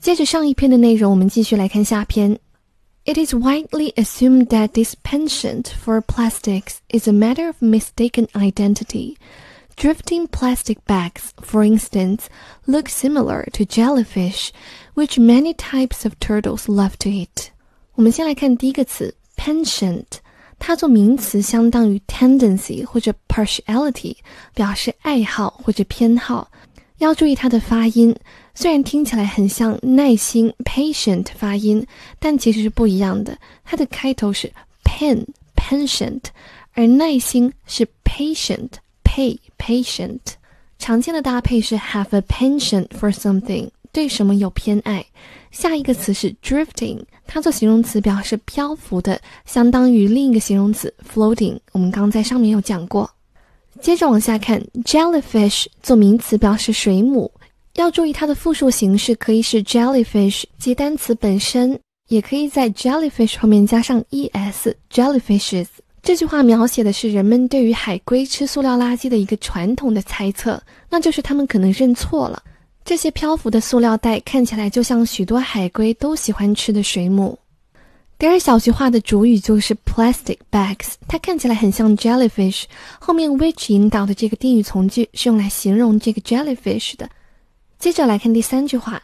接着上一篇的内容，我们继续来看下篇。It is widely assumed that this penchant for plastics is a matter of mistaken identity. Drifting plastic bags, for instance, look similar to jellyfish, which many types of turtles love to eat. 我们先来看第一个词 penchant，它做名词相当于 tendency 或者 partiality，表示爱好或者偏好。要注意它的发音， 虽然听起来很像耐心 patient 发音，但其实是不一样的。它的开头是 pen patient，而耐心是 patient pay patient。常见的搭配是 have a penchant for something，对什么有偏爱。下一个词是 drifting，它做形容词表示漂浮的，相当于另一个形容词 floating。我们刚在上面有讲过。接着往下看，jellyfish 做名词表示水母，要注意它的复数形式可以是 jellyfish 及单词本身，也可以在 jellyfish 后面加上 es，jellyfishes。这句话描写的是人们对于海龟吃塑料垃圾的一个传统的猜测，那就是他们可能认错了，这些漂浮的塑料袋看起来就像许多海龟都喜欢吃的水母。第二小句话的主语就是 plastic bags，它看起来很像 jellyfish，后面 which 引导的这个定语从句是用来形容这个 jellyfish 的。接着来看第三句话，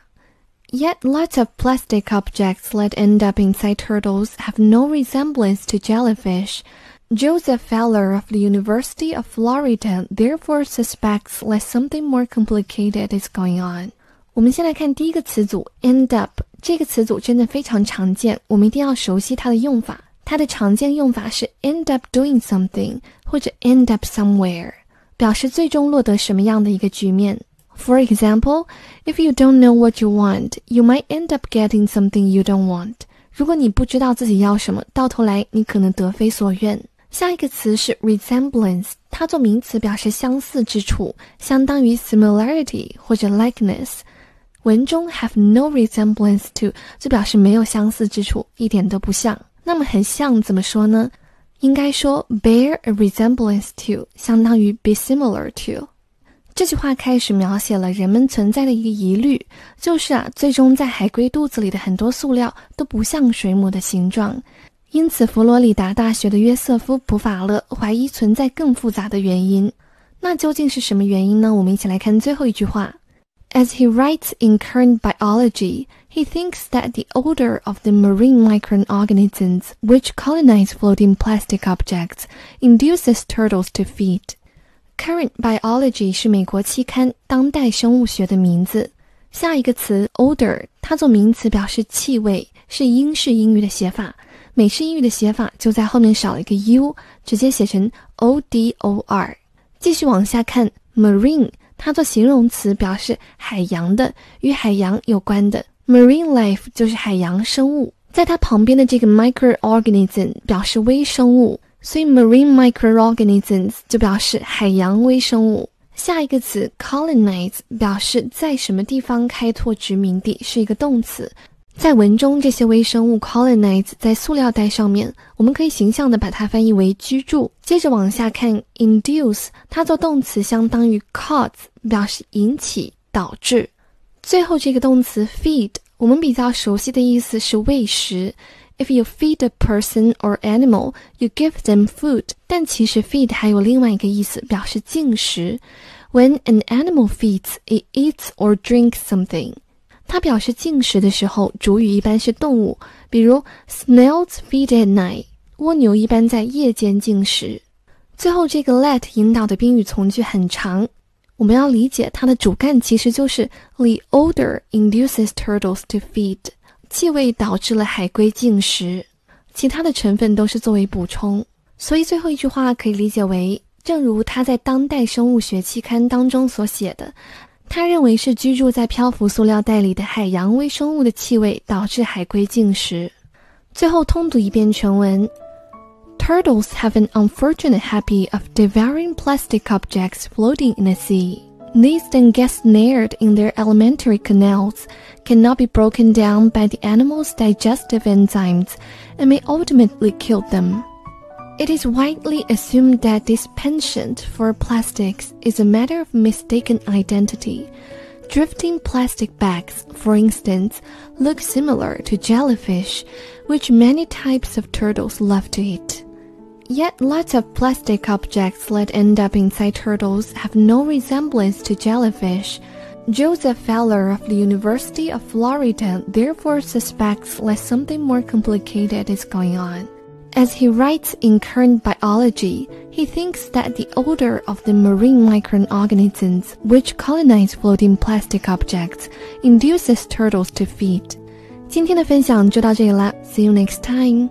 Yet lots of plastic objects that end up inside turtles have no resemblance to jellyfish. Joseph Feller of the University of Florida therefore suspects that something more complicated is going on. 我们先来看第一个词组 end up。这个词组真的非常常见，我们一定要熟悉它的用法。它的常见用法是 end up doing something 或者 end up somewhere，表示最终落得什么样的一个局面。 For example, if you don't know what you want, you might end up getting something you don't want。如果你不知道自己要什么，到头来你可能得非所愿。下一个词是 resemblance，它做名词表示相似之处，相当于 similarity 或者 likeness。文中 have no resemblance to 就表示没有相似之处，一点都不像。那么很像怎么说呢？应该说 bear a resemblance to 相当于 be similar to。 这句话开始描写了人们存在的一个疑虑，就是啊，最终在海龟肚子里的很多塑料都不像水母的形状。因此，佛罗里达大学的约瑟夫·普法勒怀疑存在更复杂的原因。那究竟是什么原因呢？我们一起来看最后一句话。As he writes in Current Biology, he thinks that the odor of the marine microorganisms which colonize floating plastic objects induces turtles to feed. Current Biology 是美国期刊《当代生物学》的名字。下一个词 odor，它做名词表示气味，是英式英语的写法。美式英语的写法就在后面少了一个 u，直接写成 o d o r。继续往下看 marine。它做形容词表示海洋的，与海洋有关的。Marine life 就是海洋生物，在它旁边的这个 microorganism 表示微生物，所以 marine microorganisms 就表示海洋微生物。下一个词 colonize 表示在什么地方开拓殖民地，是一个动词。在文中，这些微生物 colonize 在塑料袋上面，我们可以形象的把它翻译为居住。接着往下看，induce 它做动词相当于 cause，表示引起、导致。最后这个动词 feed，我们比较熟悉的意思是喂食。If you feed a person or animal, you give them food。但其实 feed 还有另外一个意思，表示进食。When an animal feeds, it eats or drinks something。它表示进食的时候，主语一般是动物，比如 snails feed at night，蜗牛一般在夜间进食。最后这个 let 引导的宾语从句很长，我们要理解它的主干其实就是 the odor induces turtles to feed，气味导致了海龟进食，其他的成分都是作为补充。所以最后一句话可以理解为，正如他在《当代生物学》期刊当中所写的。他认为是居住在漂浮塑料袋里的海洋微生物的气味导致海龟进食。最后通读一遍全文：Turtles have an unfortunate habit of devouring plastic objects floating in the sea. These then get snared in their alimentary canals, cannot be broken down by the animal's digestive enzymes, and may ultimately kill them. It is widely assumed that this penchant for plastics is a matter of mistaken identity. Drifting plastic bags, for instance, look similar to jellyfish, which many types of turtles love to eat. Yet lots of plastic objects that end up inside turtles have no resemblance to jellyfish. Joseph Feller of the University of Florida therefore suspects that something more complicated is going on. As he writes in Current Biology, he thinks that the odor of the marine microorganisms which colonize floating plastic objects induces turtles to feed. 今天的分享就到这里啦，See you next time.